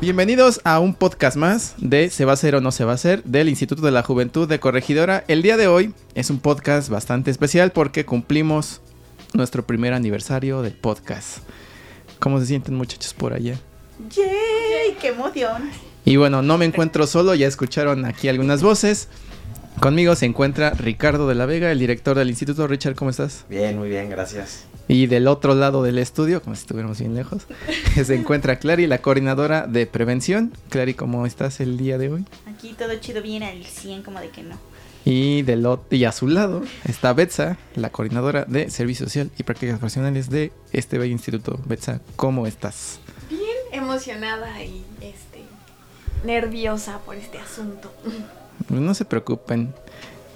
Bienvenidos a un podcast más de Se va a hacer o no se va a hacer del Instituto de la Juventud de Corregidora. El día de hoy es un podcast bastante especial porque cumplimos nuestro primer aniversario del podcast. ¿Cómo se sienten muchachos por allá? ¡Yay! ¡Qué emoción! Y bueno, no me encuentro solo, ya escucharon aquí algunas voces. Conmigo se encuentra Ricardo de la Vega, el director del instituto. Richard, ¿cómo estás? Bien, muy bien, gracias. Y del otro lado del estudio, como si estuviéramos bien lejos, se encuentra Clary, la coordinadora de prevención. Clary, ¿cómo estás el día de hoy? Aquí todo chido, bien al 100, como de que no. Y, del y a su lado está Betsa, la coordinadora de Servicio Social y Prácticas Profesionales de este bello instituto. Betsa, ¿cómo estás? Bien emocionada y este nerviosa por este asunto. No se preocupen.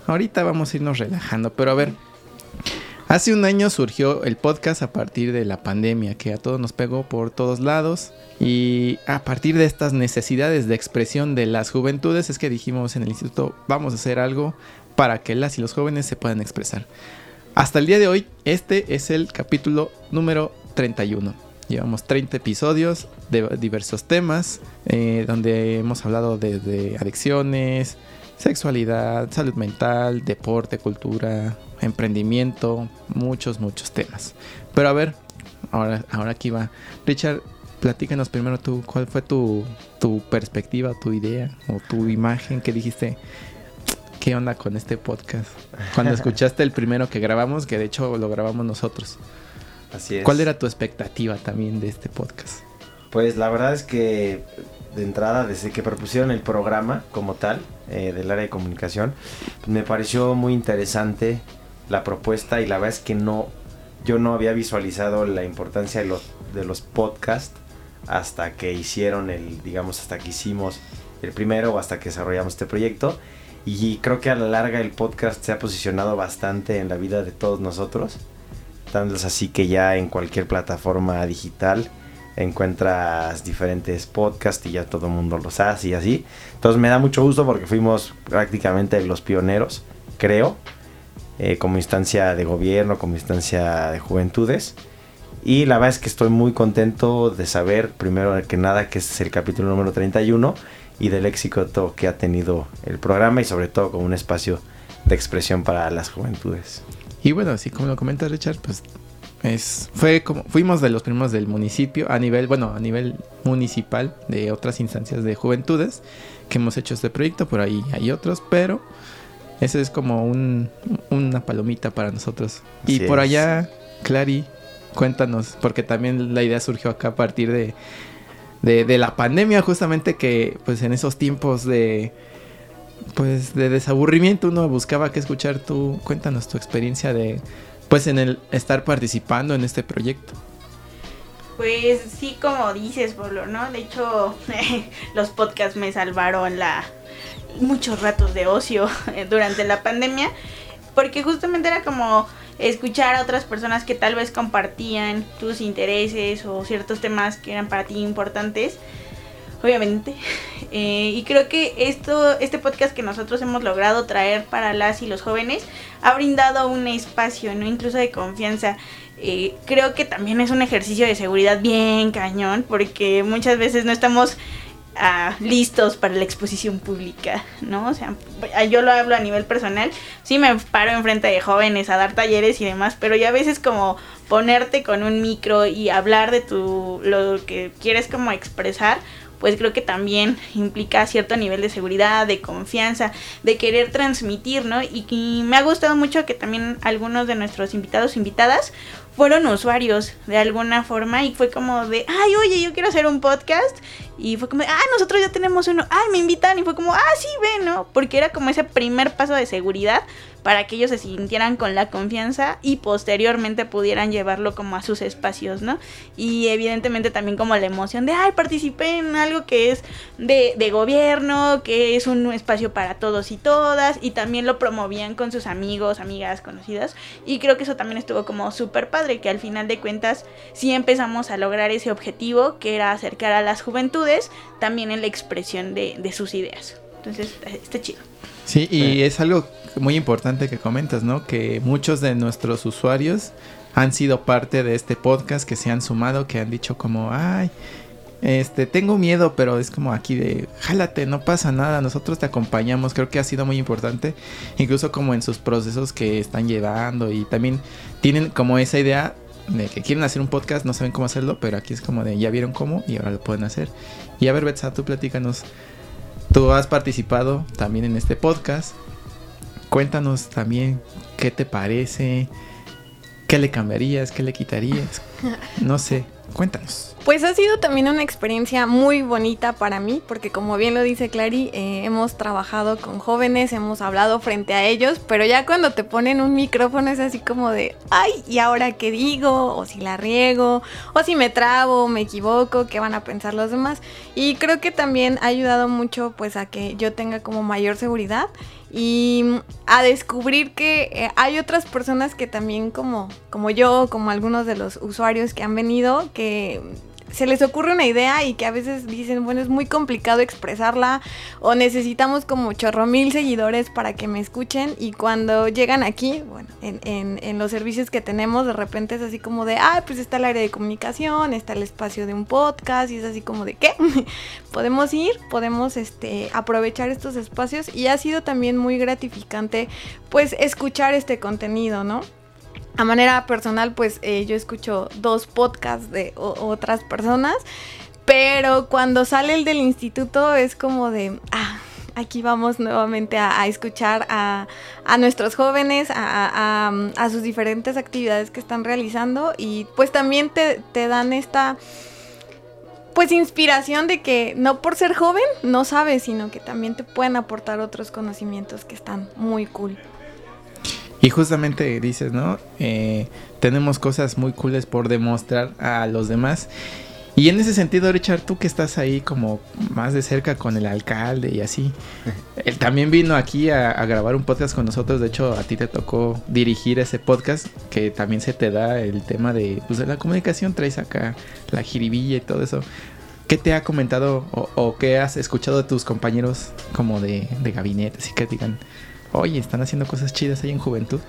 Ahorita vamos a irnos relajando, pero a ver. Hace un año surgió el podcast a partir de la pandemia que a todos nos pegó por todos lados y a partir de estas necesidades de expresión de las juventudes es que dijimos en el instituto vamos a hacer algo para que las y los jóvenes se puedan expresar. Hasta el día de hoy este es el capítulo número 31. Llevamos 30 episodios de diversos temas eh, donde hemos hablado de adicciones, sexualidad, salud mental, deporte, cultura, emprendimiento, muchos, muchos temas. Pero a ver, ahora, ahora aquí va. Richard, platícanos primero tú, ¿cuál fue tu, tu perspectiva, tu idea o tu imagen que dijiste? ¿Qué onda con este podcast? Cuando escuchaste el primero que grabamos, que de hecho lo grabamos nosotros. Así es. ¿Cuál era tu expectativa también de este podcast? Pues la verdad es que de entrada, desde que propusieron el programa como tal eh, del área de comunicación, me pareció muy interesante la propuesta y la verdad es que no, yo no había visualizado la importancia de los, de los podcasts hasta que hicieron el, digamos, hasta que hicimos el primero o hasta que desarrollamos este proyecto. Y creo que a la larga el podcast se ha posicionado bastante en la vida de todos nosotros. Tanto es así que ya en cualquier plataforma digital encuentras diferentes podcasts y ya todo el mundo los hace y así. Entonces me da mucho gusto porque fuimos prácticamente los pioneros, creo, eh, como instancia de gobierno, como instancia de juventudes. Y la verdad es que estoy muy contento de saber, primero que nada, que este es el capítulo número 31 y del éxito que ha tenido el programa y sobre todo como un espacio de expresión para las juventudes. Y bueno, así como lo comenta Richard, pues es, fue como, fuimos de los primeros del municipio a nivel, bueno, a nivel municipal de otras instancias de juventudes que hemos hecho este proyecto, por ahí hay otros, pero ese es como un, una palomita para nosotros. y por allá, Clary, cuéntanos, porque también la idea surgió acá a partir de, de, de la pandemia, justamente que pues en esos tiempos de pues de desaburrimiento uno buscaba que escuchar tú, cuéntanos tu experiencia de pues en el estar participando en este proyecto. Pues sí, como dices, Pablo, ¿no? De hecho, los podcasts me salvaron la muchos ratos de ocio durante la pandemia, porque justamente era como escuchar a otras personas que tal vez compartían tus intereses o ciertos temas que eran para ti importantes obviamente. Eh, y creo que esto, este podcast que nosotros hemos logrado traer para las y los jóvenes ha brindado un espacio, ¿no? Incluso de confianza. Eh, creo que también es un ejercicio de seguridad bien cañón, porque muchas veces no estamos ah, listos para la exposición pública, ¿no? O sea, yo lo hablo a nivel personal, sí me paro enfrente de jóvenes a dar talleres y demás, pero ya a veces como ponerte con un micro y hablar de tu, lo que quieres como expresar, pues creo que también implica cierto nivel de seguridad, de confianza, de querer transmitir, ¿no? Y, me ha gustado mucho que también algunos de nuestros invitados, invitadas, fueron usuarios de alguna forma y fue como de, ay, oye, yo quiero hacer un podcast Y fue como, ah, nosotros ya tenemos uno, ah, me invitan y fue como, ah, sí, ven, ¿no? Porque era como ese primer paso de seguridad para que ellos se sintieran con la confianza y posteriormente pudieran llevarlo como a sus espacios, ¿no? Y evidentemente también como la emoción de, ay, participé en algo que es de, de gobierno, que es un espacio para todos y todas, y también lo promovían con sus amigos, amigas, conocidas, y creo que eso también estuvo como súper padre, que al final de cuentas sí empezamos a lograr ese objetivo, que era acercar a las juventudes también en la expresión de, de sus ideas. Entonces, está chido. Sí, y es algo muy importante que comentas, ¿no? Que muchos de nuestros usuarios han sido parte de este podcast, que se han sumado, que han dicho como, ay, este, tengo miedo, pero es como aquí de, jálate, no pasa nada, nosotros te acompañamos, creo que ha sido muy importante, incluso como en sus procesos que están llevando y también tienen como esa idea de que quieren hacer un podcast, no saben cómo hacerlo, pero aquí es como de, ya vieron cómo y ahora lo pueden hacer. Y a ver, Betsa, tú platícanos, tú has participado también en este podcast, cuéntanos también qué te parece, qué le cambiarías, qué le quitarías. No sé, cuéntanos. Pues ha sido también una experiencia muy bonita para mí, porque como bien lo dice Clary, eh, hemos trabajado con jóvenes, hemos hablado frente a ellos, pero ya cuando te ponen un micrófono es así como de, ay, ¿y ahora qué digo? O si la riego, o si me trabo, me equivoco, ¿qué van a pensar los demás? Y creo que también ha ayudado mucho pues a que yo tenga como mayor seguridad y a descubrir que eh, hay otras personas que también como, como yo, como algunos de los usuarios que han venido, que se les ocurre una idea y que a veces dicen, bueno, es muy complicado expresarla o necesitamos como chorro mil seguidores para que me escuchen y cuando llegan aquí, bueno, en, en, en, los servicios que tenemos, de repente es así como de, ah, pues está el área de comunicación, está el espacio de un podcast y es así como de, ¿qué? podemos ir, podemos este, aprovechar estos espacios y ha sido también muy gratificante pues escuchar este contenido, ¿no? A manera personal, pues eh, yo escucho dos podcasts de otras personas, pero cuando sale el del instituto es como de, ah, aquí vamos nuevamente a, escuchar a, nuestros jóvenes, a, sus diferentes actividades que están realizando y pues también te, te dan esta pues inspiración de que no por ser joven no sabes, sino que también te pueden aportar otros conocimientos que están muy cool. Y justamente dices, ¿no? Eh, tenemos cosas muy cooles por demostrar a los demás. Y en ese sentido, Richard, tú que estás ahí como más de cerca con el alcalde y así, él también vino aquí a, grabar un podcast con nosotros. De hecho, a ti te tocó dirigir ese podcast, que también se te da el tema de, pues, de la comunicación, traes acá la jiribilla y todo eso. ¿Qué te ha comentado o, o qué has escuchado de tus compañeros como de, de gabinete? Así que digan, oye, están haciendo cosas chidas ahí en juventud.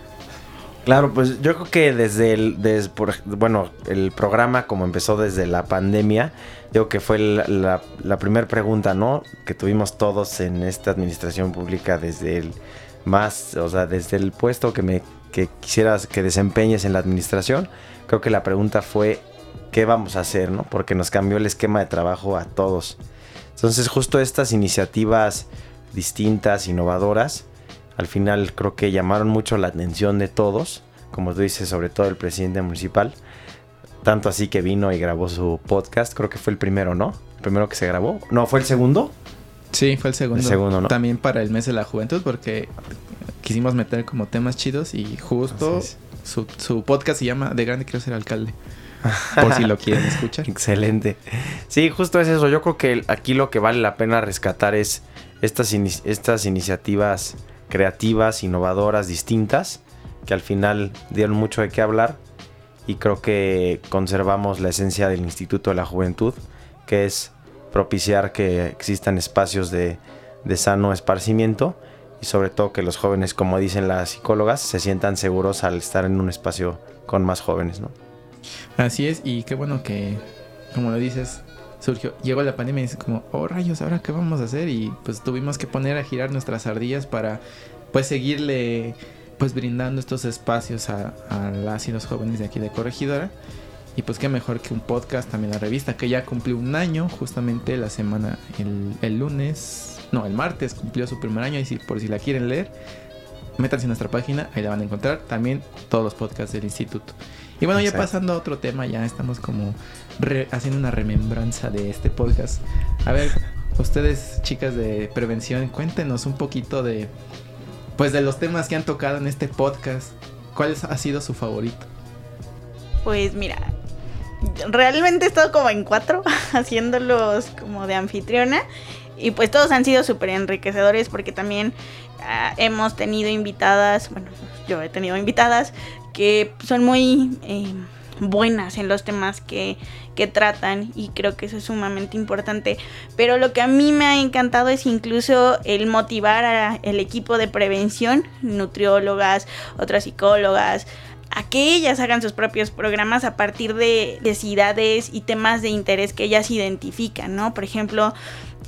Claro, pues yo creo que desde el, bueno, el programa como empezó desde la pandemia, digo que fue la, primera pregunta, ¿no? Que tuvimos todos en esta administración pública desde el más, o sea, desde el puesto que me que quisieras que desempeñes en la administración, creo que la pregunta fue qué vamos a hacer, ¿no? Porque nos cambió el esquema de trabajo a todos. Entonces, justo estas iniciativas distintas, innovadoras, al final creo que llamaron mucho la atención de todos, como tú dices, sobre todo el presidente municipal. Tanto así que vino y grabó su podcast, creo que fue el primero, ¿no? El primero que se grabó. No, ¿fue el segundo? Sí, fue el segundo. El segundo, ¿no? También para el mes de la juventud, porque quisimos meter como temas chidos y justo su, su, podcast se llama De Grande Quiero Ser Alcalde. Por si lo quieren escuchar. Excelente. Sí, justo es eso. Yo creo que aquí lo que vale la pena rescatar es estas, estas iniciativas creativas, innovadoras, distintas, que al final dieron mucho de qué hablar y creo que conservamos la esencia del Instituto de la Juventud, que es propiciar que existan espacios de, sano esparcimiento y sobre todo que los jóvenes, como dicen las psicólogas, se sientan seguros al estar en un espacio con más jóvenes, ¿no? Así es, y qué bueno que, como lo dices, surgió, llegó la pandemia y dice como, oh rayos, ¿ahora qué vamos a hacer? Y pues tuvimos que poner a girar nuestras ardillas para pues seguirle pues brindando estos espacios a, las y los jóvenes de aquí de Corregidora. Y pues qué mejor que un podcast, también la revista, que ya cumplió un año, justamente la semana, el, el lunes, no, el martes cumplió su primer año, y si, por si la quieren leer, métanse en nuestra página, ahí la van a encontrar, también todos los podcasts del instituto. Y bueno, ya pasando a otro tema, ya estamos como haciendo una remembranza de este podcast. A ver, ustedes, chicas de prevención, cuéntenos un poquito de, pues, de los temas que han tocado en este podcast. ¿Cuál ha sido su favorito? Pues mira, realmente he estado como en cuatro haciéndolos como de anfitriona y pues todos han sido súper enriquecedores porque también ah, hemos tenido invitadas, bueno, yo he tenido invitadas que son muy eh, buenas en los temas que, que tratan y creo que eso es sumamente importante. Pero lo que a mí me ha encantado es incluso el motivar al equipo de prevención, nutriólogas, otras psicólogas, a que ellas hagan sus propios programas a partir de necesidades y temas de interés que ellas identifican, ¿no? Por ejemplo,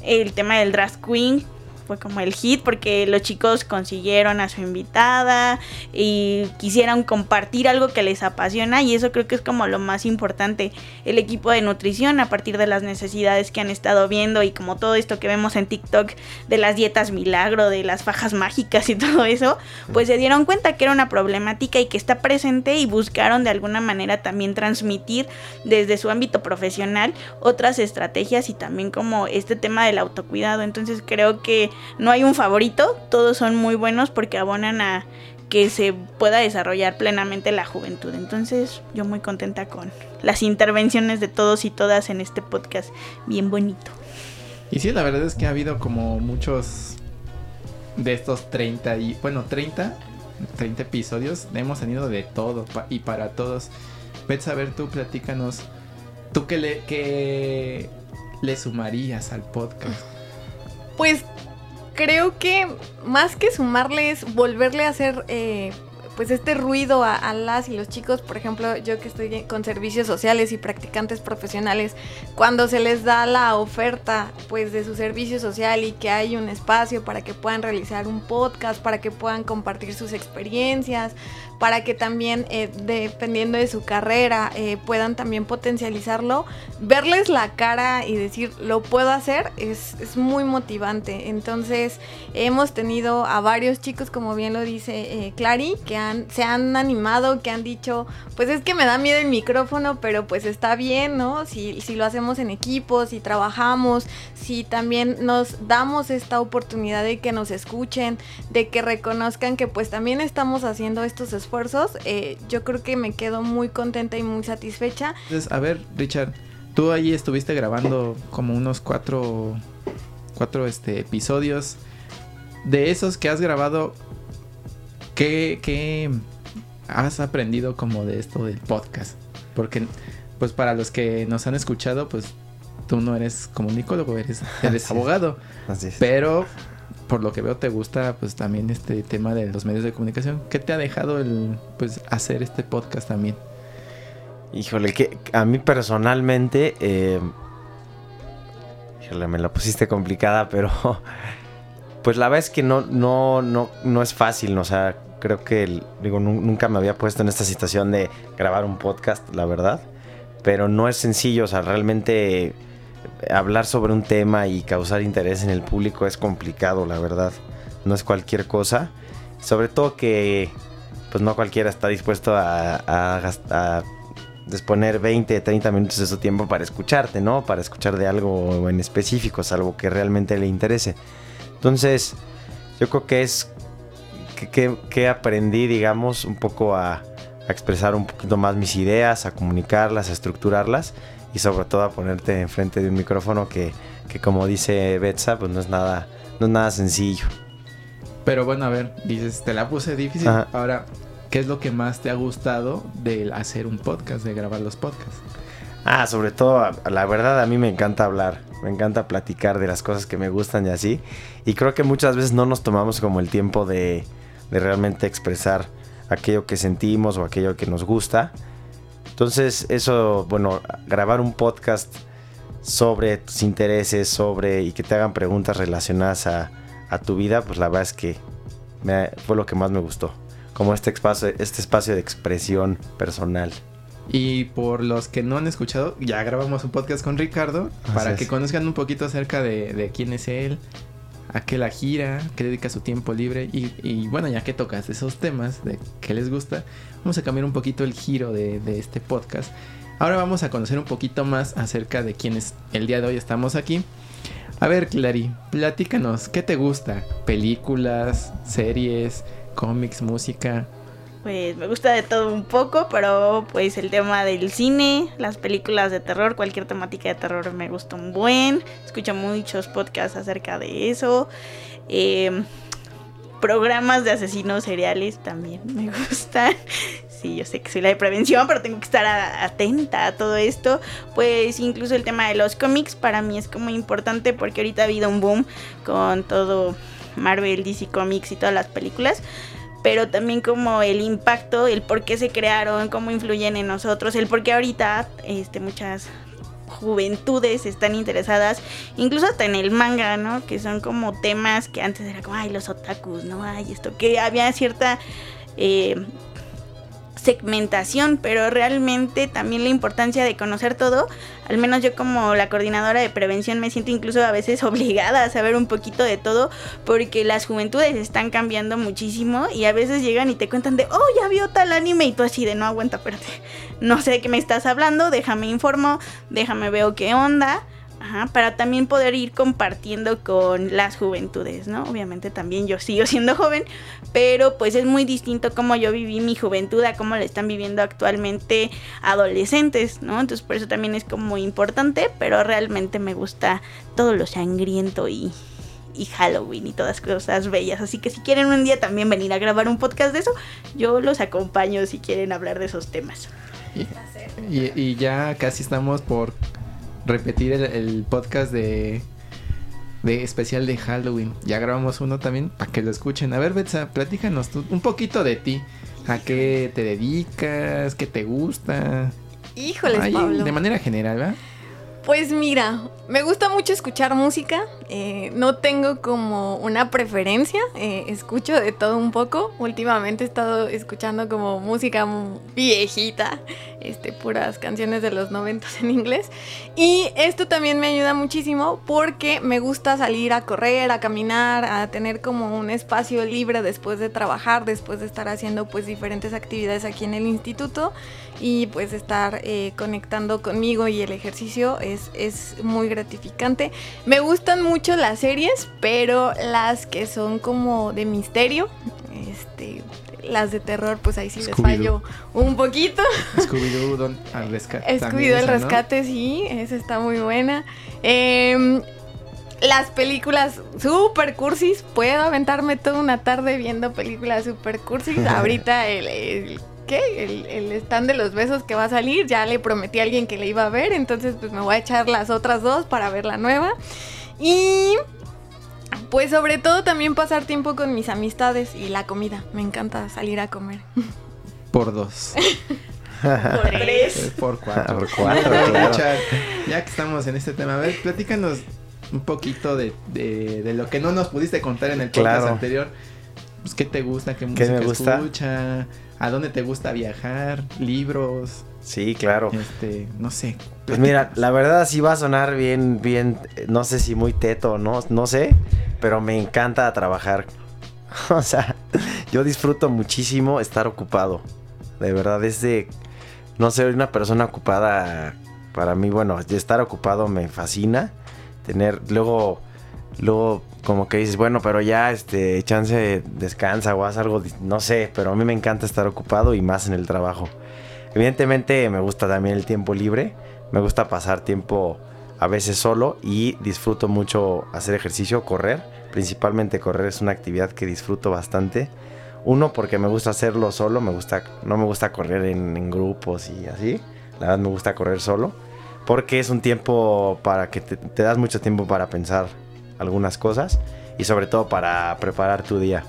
el tema del drag queen fue como el hit porque los chicos consiguieron a su invitada y quisieron compartir algo que les apasiona y eso creo que es como lo más importante. El equipo de nutrición a partir de las necesidades que han estado viendo y como todo esto que vemos en TikTok de las dietas milagro, de las fajas mágicas y todo eso, pues se dieron cuenta que era una problemática y que está presente y buscaron de alguna manera también transmitir desde su ámbito profesional otras estrategias y también como este tema del autocuidado. Entonces creo que no hay un favorito, todos son muy buenos porque abonan a que se pueda desarrollar plenamente la juventud. Entonces yo muy contenta con las intervenciones de todos y todas en este podcast, bien bonito. Y sí, la verdad es que ha habido como muchos de estos 30 y bueno, 30 30 episodios hemos tenido de todo pa- y para todos. Vete a ver tú platícanos tú qué le qué le sumarías al podcast. Pues creo que más que sumarles, volverle a hacer eh, pues este ruido a, a las y los chicos, por ejemplo, yo que estoy con servicios sociales y practicantes profesionales, cuando se les da la oferta pues de su servicio social y que hay un espacio para que puedan realizar un podcast, para que puedan compartir sus experiencias, para que también, eh, dependiendo de su carrera, eh, puedan también potencializarlo, verles la cara y decir, lo puedo hacer, es, es muy motivante. Entonces, hemos tenido a varios chicos, como bien lo dice eh, Clary, que han, se han animado, que han dicho, pues es que me da miedo el micrófono, pero pues está bien, ¿no? Si, si lo hacemos en equipo, si trabajamos, si también nos damos esta oportunidad de que nos escuchen, de que reconozcan que pues también estamos haciendo estos esfuerzos, eh, yo creo que me quedo muy contenta y muy satisfecha. Entonces, a ver, Richard, tú ahí estuviste grabando como unos cuatro cuatro este episodios de esos que has grabado ¿qué, qué has aprendido como de esto del podcast? Porque pues para los que nos han escuchado, pues tú no eres comunicólogo, eres, eres Así es. abogado, Así es. pero por lo que veo te gusta pues también este tema de los medios de comunicación. ¿Qué te ha dejado el pues hacer este podcast también? Híjole, que a mí personalmente, eh, híjole, me la pusiste complicada, pero pues la verdad es que no, no, no, no es fácil, o sea, creo que, digo, nu- nunca me había puesto en esta situación de grabar un podcast, la verdad, pero no es sencillo, o sea, realmente hablar sobre un tema y causar interés en el público es complicado, la verdad, no es cualquier cosa, sobre todo que pues no cualquiera está dispuesto a, a a disponer 20, 30 minutos de su tiempo para escucharte, ¿no? Para escuchar de algo en específico, salvo que realmente le interese. Entonces, yo creo que es que, que- que aprendí, digamos, un poco a, a expresar un poquito más mis ideas, a comunicarlas, a estructurarlas y sobre todo a ponerte enfrente de un micrófono que, que como dice Betsa, pues no es nada, no es nada sencillo. Pero bueno, a ver, dices, te la puse difícil. Ajá. Ahora, ¿qué es lo que más te ha gustado de hacer un podcast, de grabar los podcasts? Ah, sobre todo, la verdad a mí me encanta hablar, me encanta platicar de las cosas que me gustan y así. Y creo que muchas veces no nos tomamos como el tiempo de, de realmente expresar aquello que sentimos o aquello que nos gusta. Entonces, eso, bueno, grabar un podcast sobre tus intereses, sobre y que te hagan preguntas relacionadas a, a tu vida, pues la verdad es que me- fue lo que más me gustó. Como este espacio, este espacio de expresión personal. Y por los que no han escuchado, ya grabamos un podcast con Ricardo Así para es. que conozcan un poquito acerca de, de quién es él, a qué la gira, qué dedica su tiempo libre y, bueno, ya que tocas esos temas de qué les gusta, vamos a cambiar un poquito el giro de, de este podcast. Ahora vamos a conocer un poquito más acerca de quienes el día de hoy estamos aquí. A ver, Clary, platícanos, ¿qué te gusta? ¿Películas, series, cómics, música? Pues me gusta de todo un poco, pero pues el tema del cine, las películas de terror, cualquier temática de terror me gusta un buen. Escucho muchos podcasts acerca de eso. Eh, programas de asesinos seriales también me gustan. Sí, yo sé que soy la de prevención, pero tengo que estar atenta a todo esto. Pues incluso el tema de los cómics para mí es como importante porque ahorita ha habido un boom con todo Marvel, DC Comics y todas las películas pero también como el impacto, el por qué se crearon, cómo influyen en nosotros, el por qué ahorita este, muchas juventudes están interesadas, incluso hasta en el manga, ¿no? Que son como temas que antes era como, ay, los otakus, ¿no? Ay, esto, que había cierta eh, segmentación, pero realmente también la importancia de conocer todo, al menos yo como la coordinadora de prevención me siento incluso a veces obligada a saber un poquito de todo, porque las juventudes están cambiando muchísimo y a veces llegan y te cuentan de, oh, ya vio tal anime y tú así de, no aguanta, espérate, no sé de qué me estás hablando, déjame informo, déjame veo qué onda. Ajá, para también poder ir compartiendo con las juventudes, ¿no? Obviamente también yo sigo siendo joven, pero pues es muy distinto cómo yo viví mi juventud a cómo la están viviendo actualmente adolescentes, ¿no? Entonces por eso también es como importante, pero realmente me gusta todo lo sangriento y, y Halloween y todas cosas bellas. Así que si quieren un día también venir a grabar un podcast de eso, yo los acompaño si quieren hablar de esos temas. Y ya casi estamos por repetir el, el podcast de, de especial de Halloween. Ya grabamos uno también para que lo escuchen. A ver, Betsa, platícanos tú un poquito de ti. ¿A qué te dedicas? ¿Qué te gusta? Híjoles, Ahí, Pablo. De manera general, ¿verdad? Pues mira, me gusta mucho escuchar música. eh, no tengo como una preferencia. eh, escucho de todo un poco. Últimamente he estado escuchando como música viejita. Este, puras canciones de los noventas en inglés. Y esto también me ayuda muchísimo porque me gusta salir a correr, a caminar, a tener como un espacio libre después de trabajar, después de estar haciendo pues diferentes actividades aquí en el instituto y pues estar eh, conectando conmigo y el ejercicio es muy gratificante. Me gustan mucho las series, pero las que son como de misterio, este, las de terror, pues ahí sí les fallo un poquito. Scooby-Doo al rescate. Scooby-Doo ¿no? rescate, sí, esa está muy buena. Em, las películas super cursis, puedo aventarme toda una tarde viendo películas super cursis. Ahorita el, el- ¿qué? El, el stand de los besos que va a salir, ya le prometí a alguien que le iba a ver, entonces pues me voy a echar las otras dos para ver la nueva. Y pues sobre todo también pasar tiempo con mis amistades y la comida. Me encanta salir a comer. Por dos. Por tres. Por cuatro. Por cuatro, claro. Ya que estamos en este tema, a ver, platícanos un poquito de, de, de lo que no nos pudiste contar en el podcast Claro. anterior. Pues, ¿Qué te gusta? ¿Qué, ¿Qué música me gusta? escucha? ¿A dónde te gusta viajar? ¿Libros? Sí, claro. Este, no sé. Pues mira, la verdad sí va a sonar bien, bien, eh, no sé si muy teto, no, no sé, pero me encanta trabajar. O sea, yo disfruto muchísimo estar ocupado. De verdad, es de, no sé, una persona ocupada, para mí, bueno, estar ocupado me fascina. Tener, luego, luego como que dices, bueno, pero ya, este, chance, descansa o haz algo, no sé, pero a mí me encanta estar ocupado y más en el trabajo. Evidentemente me gusta también el tiempo libre, me gusta pasar tiempo a veces solo y disfruto mucho hacer ejercicio, correr, principalmente correr es una actividad que disfruto bastante. Uno porque me gusta hacerlo solo, me gusta no me gusta correr en, grupos y así. La verdad me gusta correr solo porque es un tiempo para que te das mucho tiempo para pensar algunas cosas y sobre todo para preparar tu día.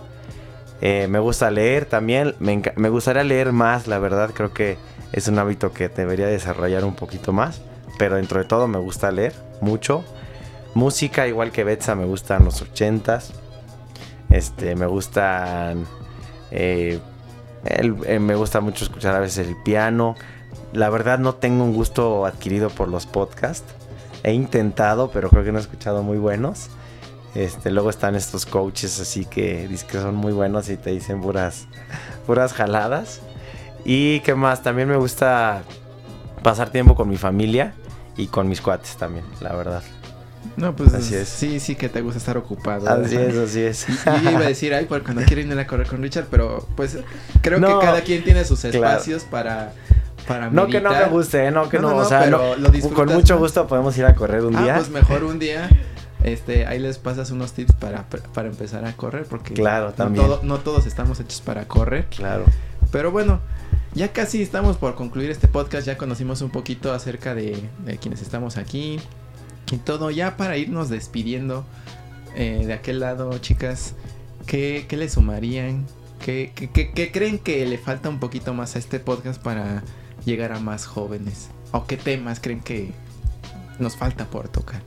Eh, me gusta leer también, me, me gustaría leer más, la verdad creo que es un hábito que debería desarrollar un poquito más, pero dentro de todo me gusta leer mucho. Música, igual que Betsa, me gustan los ochentas. Este, me gustan. eh, eh, me gusta mucho escuchar a veces el piano. La verdad no tengo un gusto adquirido por los podcasts. He intentado, pero creo que no he escuchado muy buenos. Este, luego están estos coaches así que, que son muy buenos y te dicen puras, puras jaladas. Y qué más, también me gusta pasar tiempo con mi familia y con mis cuates también, la verdad. No, pues así es. Sí, sí que te gusta estar ocupado. Así es, así es. Yo iba a decir, ay, por cuando quiero ir a correr con Richard, pero pues creo que cada quien tiene sus espacios para para No que no me guste, ¿eh? no que no, o sea, pero lo con mucho gusto podemos ir a correr un ah, día. pues mejor un día. Este, ahí les pasas unos tips para, para empezar a correr porque claro, también. no todos estamos hechos para correr. Claro. Pero bueno, ya casi estamos por concluir este podcast, ya conocimos un poquito acerca de, de quienes estamos aquí, y todo, ya para irnos despidiendo eh, de aquel lado, chicas, ¿qué, qué le sumarían? ¿Qué, ¿Qué, creen que le falta un poquito más a este podcast para llegar a más jóvenes? ¿O qué temas creen que nos falta por tocar?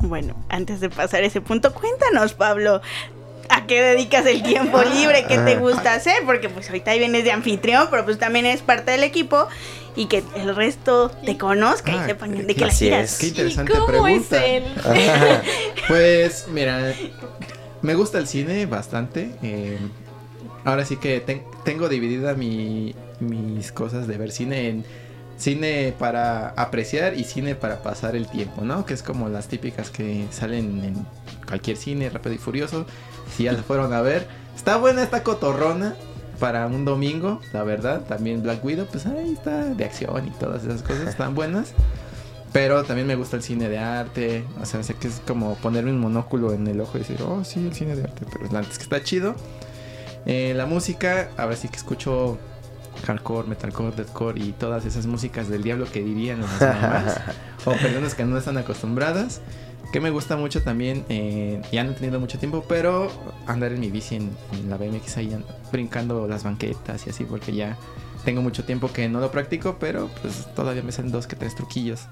Bueno, antes de pasar ese punto, cuéntanos, Pablo, ¿a qué dedicas el tiempo libre? ¿Qué te gusta hacer? Porque pues ahorita vienes de anfitrión, pero pues también eres parte del equipo y que el resto te conozca y ah, sepan de qué la quieras. Qué interesante pregunta. pues mira, me gusta el cine bastante. Eh, ahora sí que tengo dividida mi, mis cosas de ver cine en cine para apreciar y cine para pasar el tiempo, ¿no? Que es como las típicas que salen en cualquier cine, rápido y furioso. Si ya se fueron a ver, está buena esta cotorrona para un domingo, la verdad. También Black Widow, pues ahí está, de acción y todas esas cosas están buenas. Pero también me gusta el cine de arte. O sea, sé que es como ponerme un monóculo en el ojo y decir, oh, sí, el cine de arte. Pero antes que está chido. Eh, la música, a ver si que escucho hardcore, metalcore, deathcore y todas esas músicas del diablo que dirían las mamás. o personas que no están acostumbradas. Que me gusta mucho también, eh, ya no he tenido mucho tiempo, pero andar en mi bici en, la BMX ahí brincando las banquetas y así, porque ya tengo mucho tiempo que no lo practico, pero pues todavía me salen dos que tres truquillos.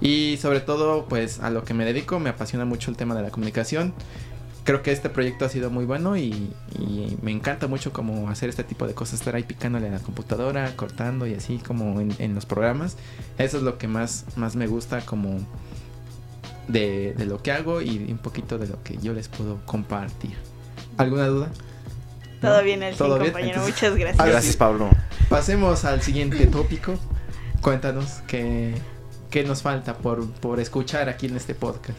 Y sobre todo, pues a lo que me dedico, me apasiona mucho el tema de la comunicación. Creo que este proyecto ha sido muy bueno y, me encanta mucho como hacer este tipo de cosas, estar ahí picándole a la computadora, cortando y así como en, en los programas. Eso es lo que más, más me gusta como de, lo que hago y un poquito de lo que yo les puedo compartir. ¿Alguna duda? Todo bien, el compañero. Muchas gracias. Gracias, Pablo. Pasemos al siguiente tópico. Cuéntanos qué, qué nos falta por, por escuchar aquí en este podcast.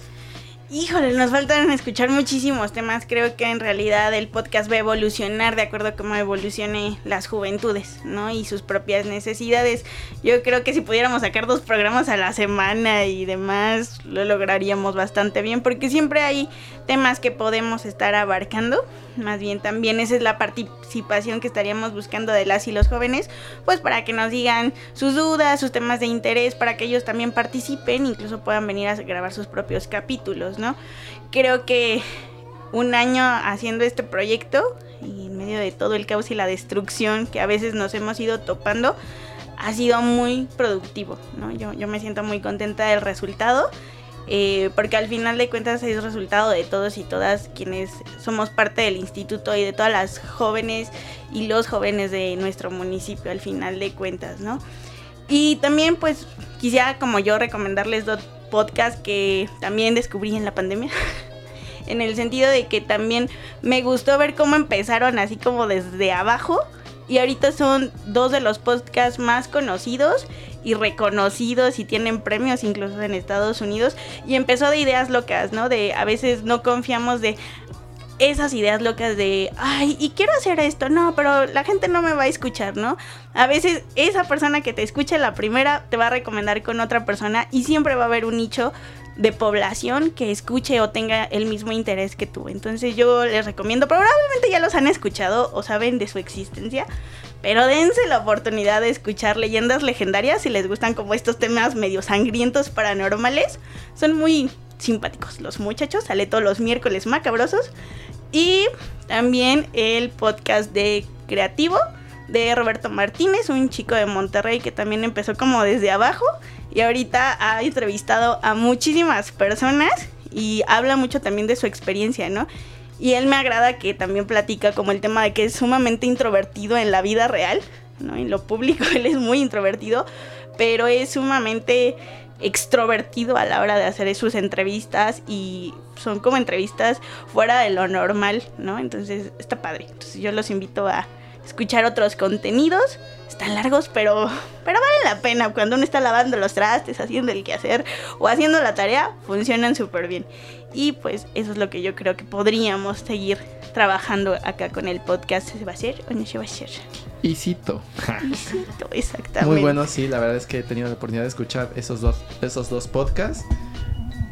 Híjole, nos faltan escuchar muchísimos temas. Creo que en realidad el podcast va a evolucionar de acuerdo a cómo evolucione las juventudes, ¿no? Y sus propias necesidades. Yo creo que si pudiéramos sacar dos programas a la semana y demás, lo lograríamos bastante bien, porque siempre hay temas que podemos estar abarcando. Más bien también esa es la participación que estaríamos buscando de las y los jóvenes, pues para que nos digan sus dudas, sus temas de interés, para que ellos también participen, incluso puedan venir a grabar sus propios capítulos, ¿no? Creo que un año haciendo este proyecto y en medio de todo el caos y la destrucción que a veces nos hemos ido topando, ha sido muy productivo, ¿no? Yo, yo me siento muy contenta del resultado eh, porque al final de cuentas es resultado de todos y todas quienes somos parte del instituto y de todas las jóvenes y los jóvenes de nuestro municipio al final de cuentas, ¿no? Y también pues quisiera como yo recomendarles dos podcasts que también descubrí en la pandemia. en el sentido de que también me gustó ver cómo empezaron así como desde abajo y ahorita son dos de los podcasts más conocidos y reconocidos y tienen premios incluso en Estados Unidos. Y empezó de ideas locas, ¿no? De a veces no confiamos de esas ideas locas de, ay, y quiero hacer esto, no, pero la gente no me va a escuchar, ¿no? A veces esa persona que te escucha la primera te va a recomendar con otra persona y siempre va a haber un nicho de población que escuche o tenga el mismo interés que tú. Entonces yo les recomiendo, probablemente ya los han escuchado o saben de su existencia, pero dense la oportunidad de escuchar leyendas legendarias si les gustan como estos temas medio sangrientos paranormales. Son muy simpáticos los muchachos, sale todos los miércoles macabrosos. Y también el podcast de Creativo de Roberto Martínez, un chico de Monterrey que también empezó como desde abajo y ahorita ha entrevistado a muchísimas personas y habla mucho también de su experiencia, ¿no? Y él me agrada que también platica como el tema de que es sumamente introvertido en la vida real, ¿no? En lo público él es muy introvertido, pero es sumamente extrovertido a la hora de hacer sus entrevistas y son como entrevistas fuera de lo normal, ¿no? Entonces está padre. Entonces yo los invito a escuchar otros contenidos. Están largos, pero, pero vale la pena. Cuando uno está lavando los trastes, haciendo el quehacer o haciendo la tarea, funcionan súper bien. Y pues eso es lo que yo creo que podríamos seguir trabajando acá con el podcast. ¿Se va a hacer o no se va a hacer? Y cito. exactamente. Muy bueno, sí, la verdad es que he tenido la oportunidad de escuchar esos dos, esos dos podcasts.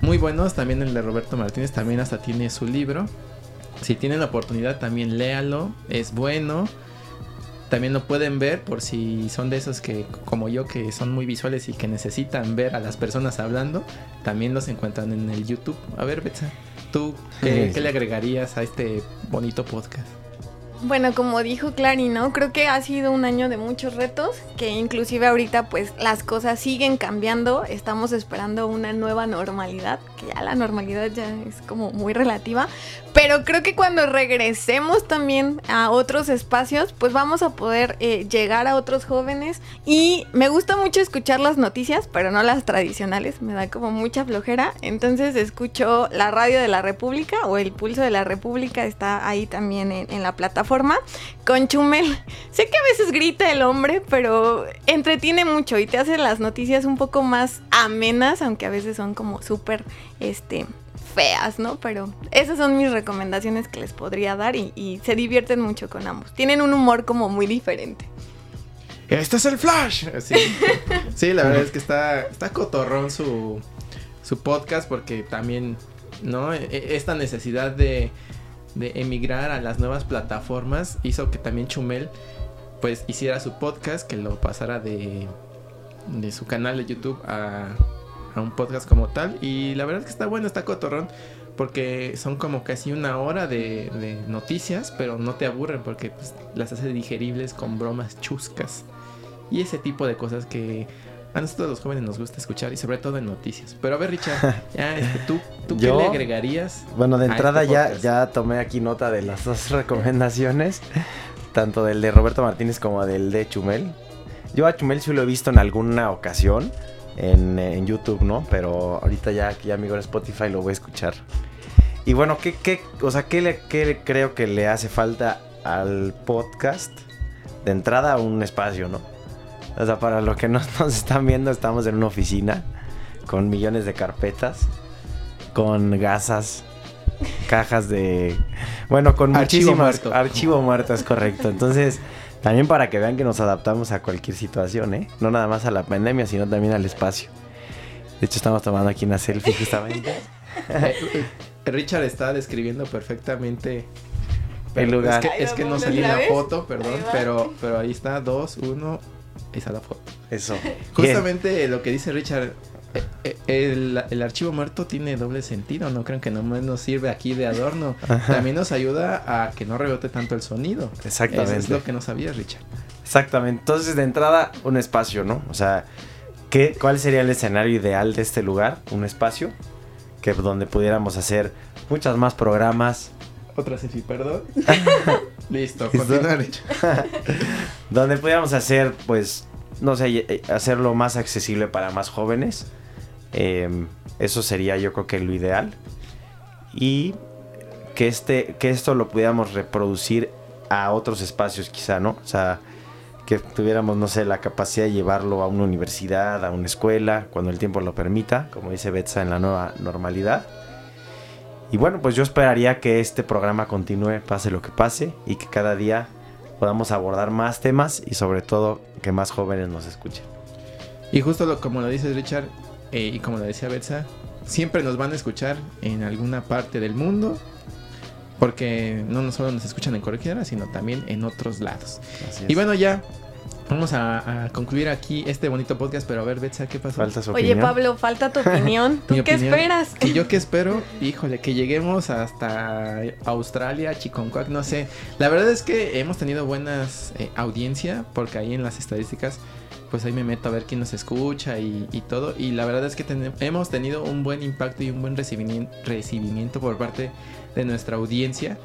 Muy buenos, también el de Roberto Martínez también hasta tiene su libro. Si tienen la oportunidad también léalo, es bueno. También lo pueden ver por si son de esos que, como yo, que son muy visuales y que necesitan ver a las personas hablando. También los encuentran en el YouTube. A ver, Betsa, ¿tú qué, qué le agregarías a este bonito podcast? Bueno, como dijo Clary, ¿no? Creo que ha sido un año de muchos retos, que inclusive ahorita pues las cosas siguen cambiando, estamos esperando una nueva normalidad, que ya la normalidad ya es como muy relativa, pero creo que cuando regresemos también a otros espacios, pues vamos a poder eh, llegar a otros jóvenes. Y me gusta mucho escuchar las noticias, pero no las tradicionales, me da como mucha flojera, entonces escucho la radio de la República o el pulso de la República, está ahí también en, en la plataforma, con Chumel. Sé que a veces grita el hombre, pero entretiene mucho y te hace las noticias un poco más amenas, aunque a veces son como súper, este feas, ¿no? Pero esas son mis recomendaciones que les podría dar y, se divierten mucho con ambos. Tienen un humor como muy diferente. Este es el Flash. Sí, la verdad es que está, está cotorrón su, su podcast porque también, ¿no? E, e, esta necesidad de, de emigrar a las nuevas plataformas hizo que también Chumel pues hiciera su podcast, que lo pasara de, de su canal de YouTube a, a un podcast como tal. Y la verdad es que está bueno, está cotorrón. Porque son como casi una hora de, noticias, pero no te aburren porque pues, las hace digeribles con bromas chuscas. Y ese tipo de cosas que a nosotros los jóvenes nos gusta escuchar y sobre todo en noticias. Pero a ver, Richard, ya, este, ¿tú, tú qué le agregarías? Bueno, de entrada este ya, ya tomé aquí nota de las dos recomendaciones, tanto del de Roberto Martínez como del de Chumel. Yo a Chumel sí lo he visto en alguna ocasión en, YouTube, ¿no? Pero ahorita ya aquí amigo en Spotify lo voy a escuchar. Y bueno, ¿qué, qué, o sea, ¿qué, le, qué creo que le hace falta al podcast? De entrada, un espacio, ¿no? O sea, para los que no nos están viendo, estamos en una oficina con millones de carpetas, con gasas, cajas de... Bueno, con archivo muchísimas... Muerto. Archivo muerto, es correcto. Entonces... También para que vean que nos adaptamos a cualquier situación, ¿eh? No nada más a la pandemia, sino también al espacio. De hecho, estamos tomando aquí una selfie justamente. Eh, Richard está describiendo perfectamente el lugar. Es que, no salió la foto, perdón, pero, pero ahí está, dos, uno, está la foto. Eso. Justamente lo que dice Richard, eh, eh, el, archivo muerto tiene doble sentido, no creen que no nos sirve aquí de adorno, también nos ayuda a que no rebote tanto el sonido. Exactamente. Eso es lo que no sabías, Richard. Exactamente. Entonces, de entrada, un espacio, ¿no? O sea, ¿qué, ¿cuál sería el escenario ideal de este lugar? Un espacio que donde pudiéramos hacer muchas más programas. Otra sí, perdón. Listo, continúa, donde pudiéramos hacer, pues, no sé, eh, hacerlo más accesible para más jóvenes Em, eso sería yo creo que lo ideal. Y que, este, que esto lo pudiéramos reproducir a otros espacios quizá, ¿no? O sea, que tuviéramos, no sé, la capacidad de llevarlo a una universidad, a una escuela, cuando el tiempo lo permita, como dice Betsa en la nueva normalidad. Y bueno, pues yo esperaría que este programa continúe, pase lo que pase, y que cada día podamos abordar más temas y sobre todo que más jóvenes nos escuchen. Y justo lo, como lo dice Richard, eh, y como lo decía Betsa, siempre nos van a escuchar en alguna parte del mundo. Porque no solo nos escuchan en Corregidora, sino también en otros lados. Y bueno, ya Vamos a, concluir aquí este bonito podcast, pero a ver, Betsa, ¿qué pasó? Falta Oye, Pablo, falta tu opinión. ¿Tú qué esperas? Y yo qué espero, híjole, que lleguemos hasta Australia, Chiconcuac, no sé. La verdad es que hemos tenido buenas eh, audiencia, porque ahí en las estadísticas pues ahí me meto a ver quién nos escucha y, todo. Y la verdad es que hemos tenido un buen impacto y un buen recibimiento, recibimiento por parte de nuestra audiencia.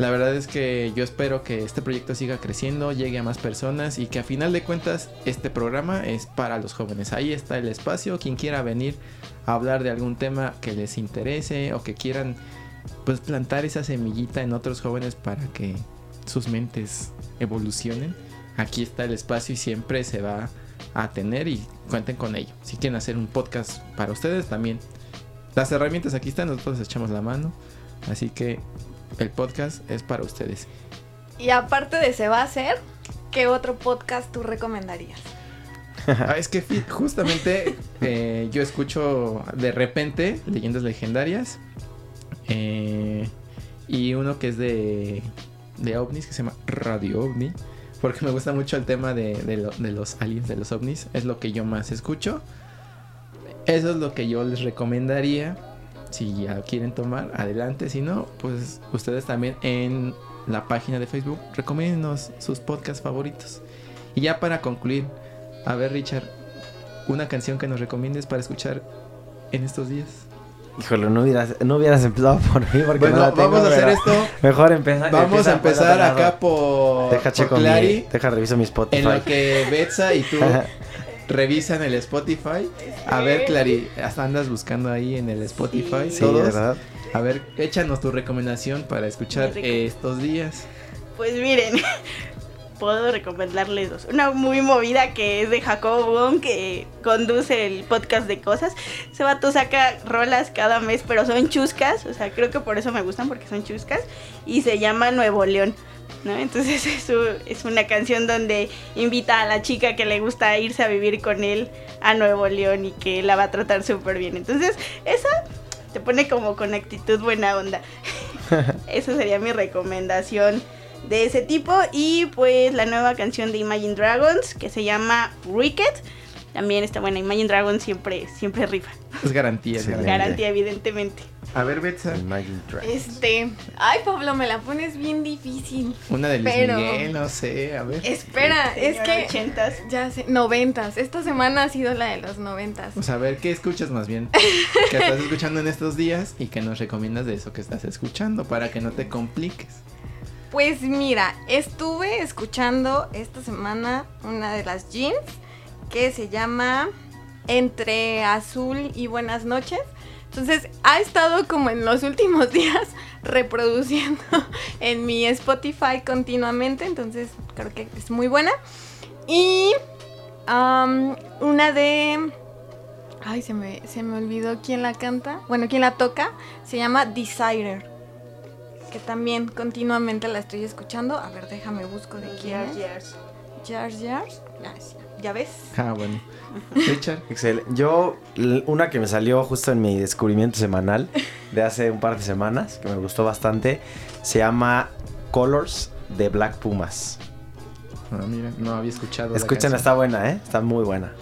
La verdad es que yo espero que este proyecto siga creciendo, llegue a más personas y que a final de cuentas este programa es para los jóvenes. Ahí está el espacio, quien quiera venir a hablar de algún tema que les interese o que quieran pues plantar esa semillita en otros jóvenes para que sus mentes evolucionen. Aquí está el espacio y siempre se va a tener y cuenten con ello. Si quieren hacer un podcast para ustedes también. Las herramientas aquí están, nosotros echamos la mano. Así que el podcast es para ustedes. Y aparte de Se va a hacer, ¿qué otro podcast tú recomendarías? Ah, es que justamente eh, yo escucho de repente leyendas legendarias eh, y uno que es de, de ovnis que se llama Radio OVNI porque me gusta mucho el tema de, de los aliens, de los ovnis, es lo que yo más escucho. Eso es lo que yo les recomendaría si ya quieren tomar, adelante. Si no, pues ustedes también en la página de Facebook recomiéndenos sus podcasts favoritos. Y ya para concluir, a ver Richard, una canción que nos recomiendes para escuchar en estos días. Híjole, no hubieras, no hubieras empezado por mí porque bueno, vamos a hacer esto. Mejor empezar. Vamos a empezar acá por, deja Clary. deja reviso mi Spotify. En lo que Betsa y tú revisan el Spotify. A ver, Clary, hasta andas buscando ahí en el Spotify. Sí, ¿verdad? A ver, échanos tu recomendación para escuchar estos días. Pues miren, puedo recomendarles dos. Una muy movida que es de Jacobo Bon, que conduce el podcast de cosas. Ese vato saca rolas cada mes, pero son chuscas. O sea, creo que por eso me gustan, porque son chuscas. Y se llama Nuevo León. ¿No? Entonces es, es una canción donde invita a la chica que le gusta irse a vivir con él a Nuevo León y que la va a tratar súper bien. Entonces, esa te pone como con actitud buena onda. Esa sería mi recomendación de ese tipo. Y pues la nueva canción de Imagine Dragons que se llama Ricket. También está buena. Imagine Dragons siempre, siempre rifa. Es garantía. Garantía, evidentemente. A ver, Betsa. Este. Ay, Pablo, me la pones bien difícil. Una de Luis Miguel, no sé, a ver. Espera, es que. Ochentas. Ya sé, noventas. Esta semana ha sido la de los noventas. Pues a ver, ¿qué escuchas más bien? ¿Qué estás escuchando en estos días? Y qué nos recomiendas de eso que estás escuchando para que no te compliques. Pues mira, estuve escuchando esta semana una de las jeans que se llama Entre Azul y Buenas noches. Entonces ha estado como en los últimos días reproduciendo en mi Spotify continuamente. Entonces creo que es muy buena. Y una de... Ay, se me, se me olvidó quién la canta. Bueno, quién la toca. Se llama Desire que también continuamente la estoy escuchando. A ver, déjame busco de quién es. Jars Jars. ¿Ya ves? Ah, bueno. Richard. Excelente. Yo, una que me salió justo en mi descubrimiento semanal de hace un par de semanas, que me gustó bastante, se llama Colors de Black Pumas. Ah, mira, no había escuchado. Escuchen, está buena, ¿eh? Está muy buena.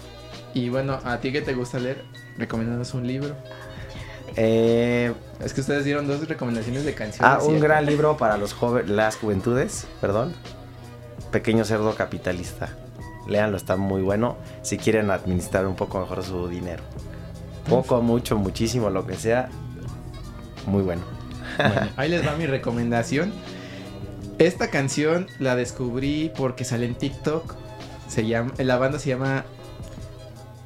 Y bueno, ¿a ti que te gusta leer? Recomiéndanos un libro. Eh, es que ustedes dieron dos recomendaciones de canciones. Ah, un gran libro para los jóvenes, las juventudes, perdón. Pequeño cerdo capitalista. Leanlo, está muy bueno si quieren administrar un poco mejor su dinero. Poco, mucho, muchísimo, lo que sea. Muy bueno. bueno ahí les va mi recomendación. Esta canción la descubrí porque sale en TikTok. Se llama, la banda se llama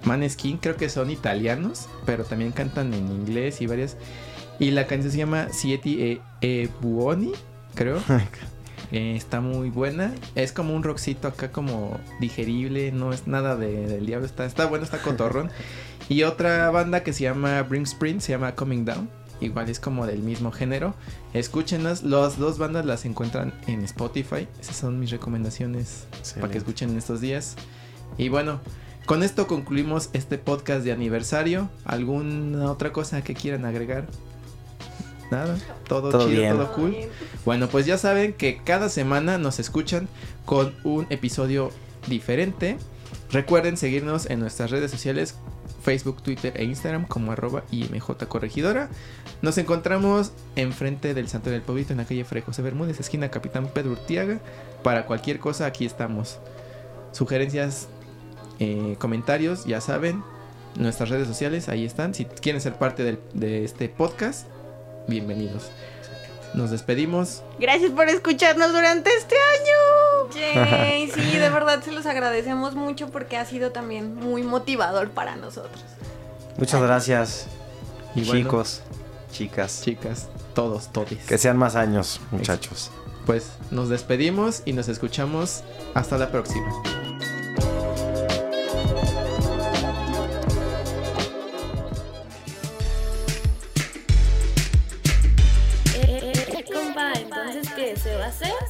Maneskin, creo que son italianos, pero también cantan en inglés y varias. Y la canción se llama Sieti e, e Buoni, creo. Eh, está muy buena. Es como un rockcito acá como digerible, no es nada de, del diablo. Está, está bueno, está cotorrón. y otra banda que se llama Bring Spring, se llama Coming Down. Igual es como del mismo género. Escúchenlas. Las dos bandas las encuentran en Spotify. Esas son mis recomendaciones para que escuchen en estos días. Y bueno, con esto concluimos este podcast de aniversario. ¿Alguna otra cosa que quieran agregar? Nada, todo, chido, todo cool. Bueno, pues ya saben que cada semana nos escuchan con un episodio diferente. Recuerden seguirnos en nuestras redes sociales, Facebook, Twitter e Instagram como arroba IMJ Corregidora. Nos encontramos enfrente del Santo del Pueblito en la calle Fray José Bermúdez, esquina Capitán Pedro Urtiaga. Para cualquier cosa aquí estamos. Sugerencias eh, comentarios, ya saben, nuestras redes sociales, ahí están. Si quieren ser parte de este podcast, bienvenidos. nos despedimos. Gracias por escucharnos durante este año. Yay, sí, de verdad se los agradecemos mucho porque ha sido también muy motivador para nosotros. Muchas gracias, Y bueno, chicos, chicas. chicas, todos, todis. Que sean más años, muchachos. Pues nos despedimos y nos escuchamos hasta la próxima.